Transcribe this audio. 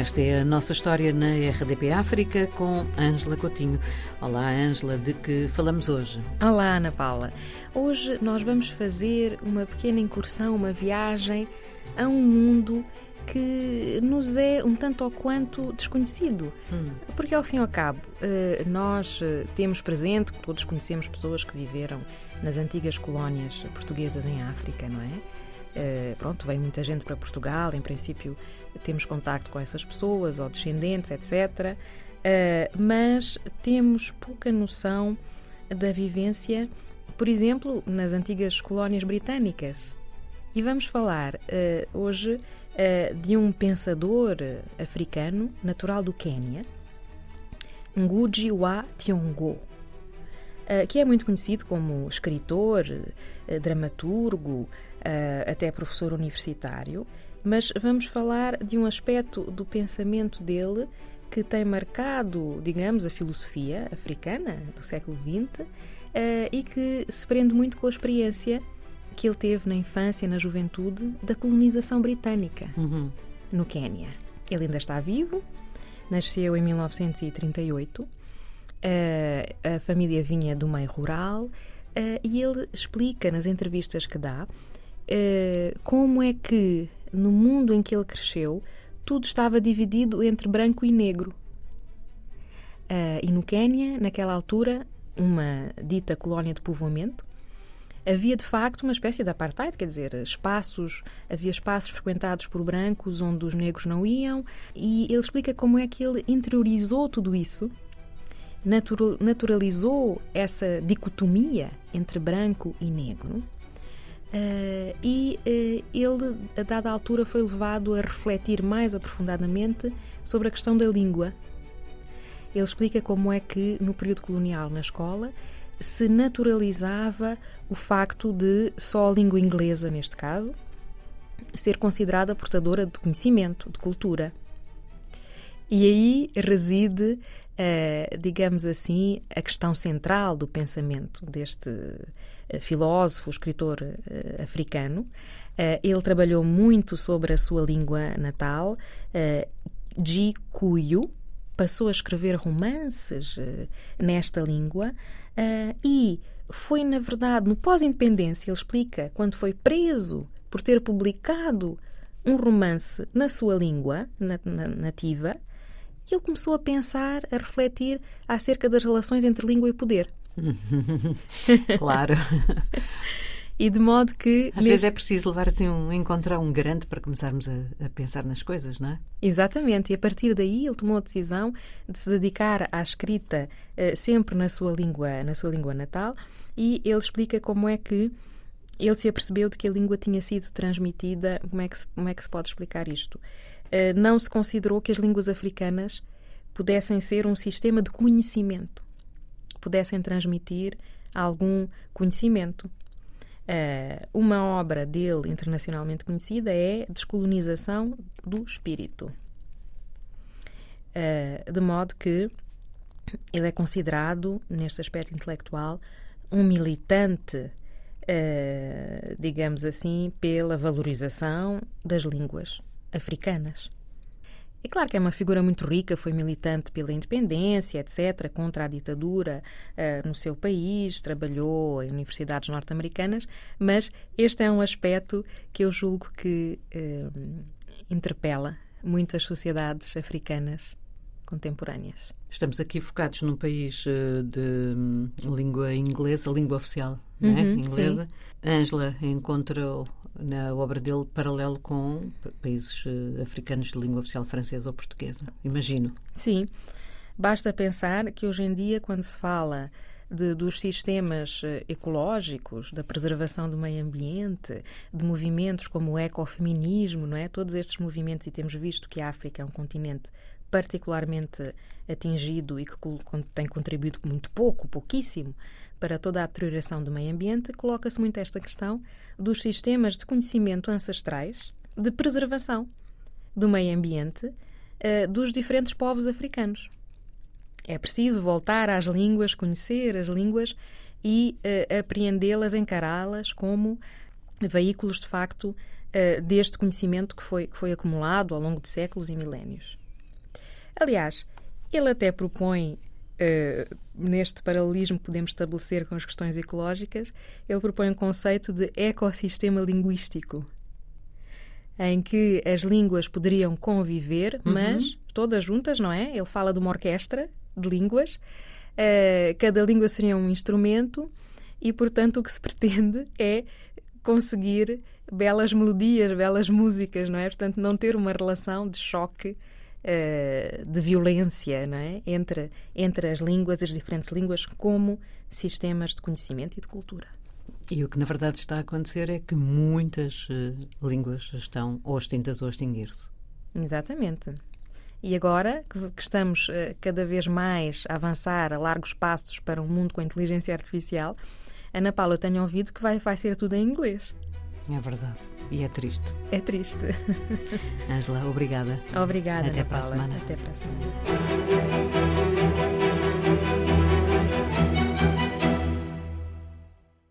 Esta é a nossa história na RDP África com Ângela Coutinho. Olá, Ângela, de que falamos hoje? Olá, Ana Paula. Hoje nós vamos fazer uma pequena incursão, uma viagem a um mundo que nos é um tanto ou quanto desconhecido. Hum. Porque, ao fim e ao cabo, eh, nós eh, temos presente, todos conhecemos pessoas que viveram nas antigas colónias portuguesas em África, não é? Uh, pronto, vem muita gente para Portugal, em princípio temos contacto com essas pessoas ou descendentes, etc. Uh, eh, mas temos pouca noção da vivência, por exemplo, nas antigas colónias britânicas. E vamos falar uh, hoje de um pensador africano, natural do Quênia, Ngugi wa Thiong'o, que é muito conhecido como escritor, dramaturgo, uh, até professor universitário, mas vamos falar de um aspecto do pensamento dele que tem marcado, digamos, a filosofia africana do século XX e que se prende muito com a experiência que ele teve na infância e na juventude da colonização britânica uhum. no Quênia. Ele ainda está vivo, nasceu em 1938, uh, a família vinha do meio rural uh, e ele explica nas entrevistas que dá uh, como é que, no mundo em que ele cresceu, tudo estava dividido entre branco e negro. E no Quênia, naquela altura, uma dita colónia de povoamento, havia de facto uma espécie de apartheid, quer dizer, espaços, havia espaços frequentados por brancos onde os negros não iam, e ele explica como é que ele interiorizou tudo isso, naturalizou essa dicotomia entre branco e negro Uh, e uh, ele, a dada altura, foi levado a refletir mais aprofundadamente sobre a questão da língua. Ele explica como é que, no período colonial na escola, se naturalizava o facto de só a língua inglesa, neste caso, ser considerada portadora de conhecimento, de cultura. E aí reside, uh, digamos assim, a questão central do pensamento deste eh, filósofo, escritor uh, africano. Uh, ele trabalhou muito sobre a sua língua natal, uh, Gikuyu, passou a escrever romances nesta língua e foi, na verdade, no pós-independência, ele explica, quando foi preso por ter publicado um romance na sua língua na, na, nativa, ele começou a pensar, a refletir acerca das relações entre língua e poder. claro. E de modo que. Às mesmo... vezes é preciso levar assim um, encontrar um grande para começarmos a, a, pensar nas coisas, não é? Exatamente, e a partir daí ele tomou a decisão de se dedicar à escrita uh, sempre na sua língua, na sua língua natal, e ele explica como é que ele se apercebeu de que a língua tinha sido transmitida. Como é que se, como é que se pode explicar isto? Uh, não se considerou que as línguas africanas pudessem ser um sistema de conhecimento pudessem transmitir algum conhecimento. Uh, uma obra dele internacionalmente conhecida é Descolonização do Espírito. Uh, de modo que ele é considerado, neste aspecto intelectual, um militante, digamos assim, pela valorização das línguas africanas. É claro que é uma figura muito rica, foi militante pela independência, etc., contra a ditadura uh, no seu país, trabalhou em universidades norte-americanas, mas este é um aspecto que eu julgo que uh, interpela muitas sociedades africanas contemporâneas. Estamos aqui focados num país eh, de hum, língua inglesa, língua oficial é? uhum, né? inglesa. Ângela encontra na obra dele paralelo com países uh, africanos de língua oficial francesa ou portuguesa, imagino. Sim. Basta pensar que hoje em dia, quando se fala de, dos sistemas uh, ecológicos, da preservação do meio ambiente, de movimentos como o ecofeminismo, não é? Todos estes movimentos, e temos visto que a África é um continente particularmente atingido e que tem contribuído muito pouco, pouquíssimo, para toda a deterioração do meio ambiente, coloca-se muito esta questão dos sistemas de conhecimento ancestrais de preservação do meio ambiente uh, dos diferentes povos africanos. É preciso voltar às línguas, conhecer as línguas e uh, apreendê-las, encará-las como veículos de facto uh, deste conhecimento que foi, que foi acumulado ao longo de séculos e milénios. Aliás, ele até propõe Uh, neste paralelismo que podemos estabelecer com as questões ecológicas, ele propõe um conceito de ecossistema linguístico, em que as línguas poderiam conviver, uhum. mas todas juntas, não é? Ele fala de uma orquestra de línguas, uh, cada língua seria um instrumento e, portanto, o que se pretende é conseguir belas melodias, belas músicas, não é? Portanto, não ter uma relação de choque uh, de violência não é? entre, entre as línguas, as diferentes línguas, como sistemas de conhecimento e de cultura. E o que na verdade está a acontecer é que muitas uh, línguas estão ou extintas ou a extinguir-se. Exatamente. E agora que estamos uh, cada vez mais a avançar a largos passos para um mundo com inteligência artificial, Ana Paula, eu tenho ouvido que vai, vai ser tudo em inglês. É verdade. E é triste. É triste. Ângela, obrigada. Obrigada. Até Ana para Paula. a semana. Até para a semana.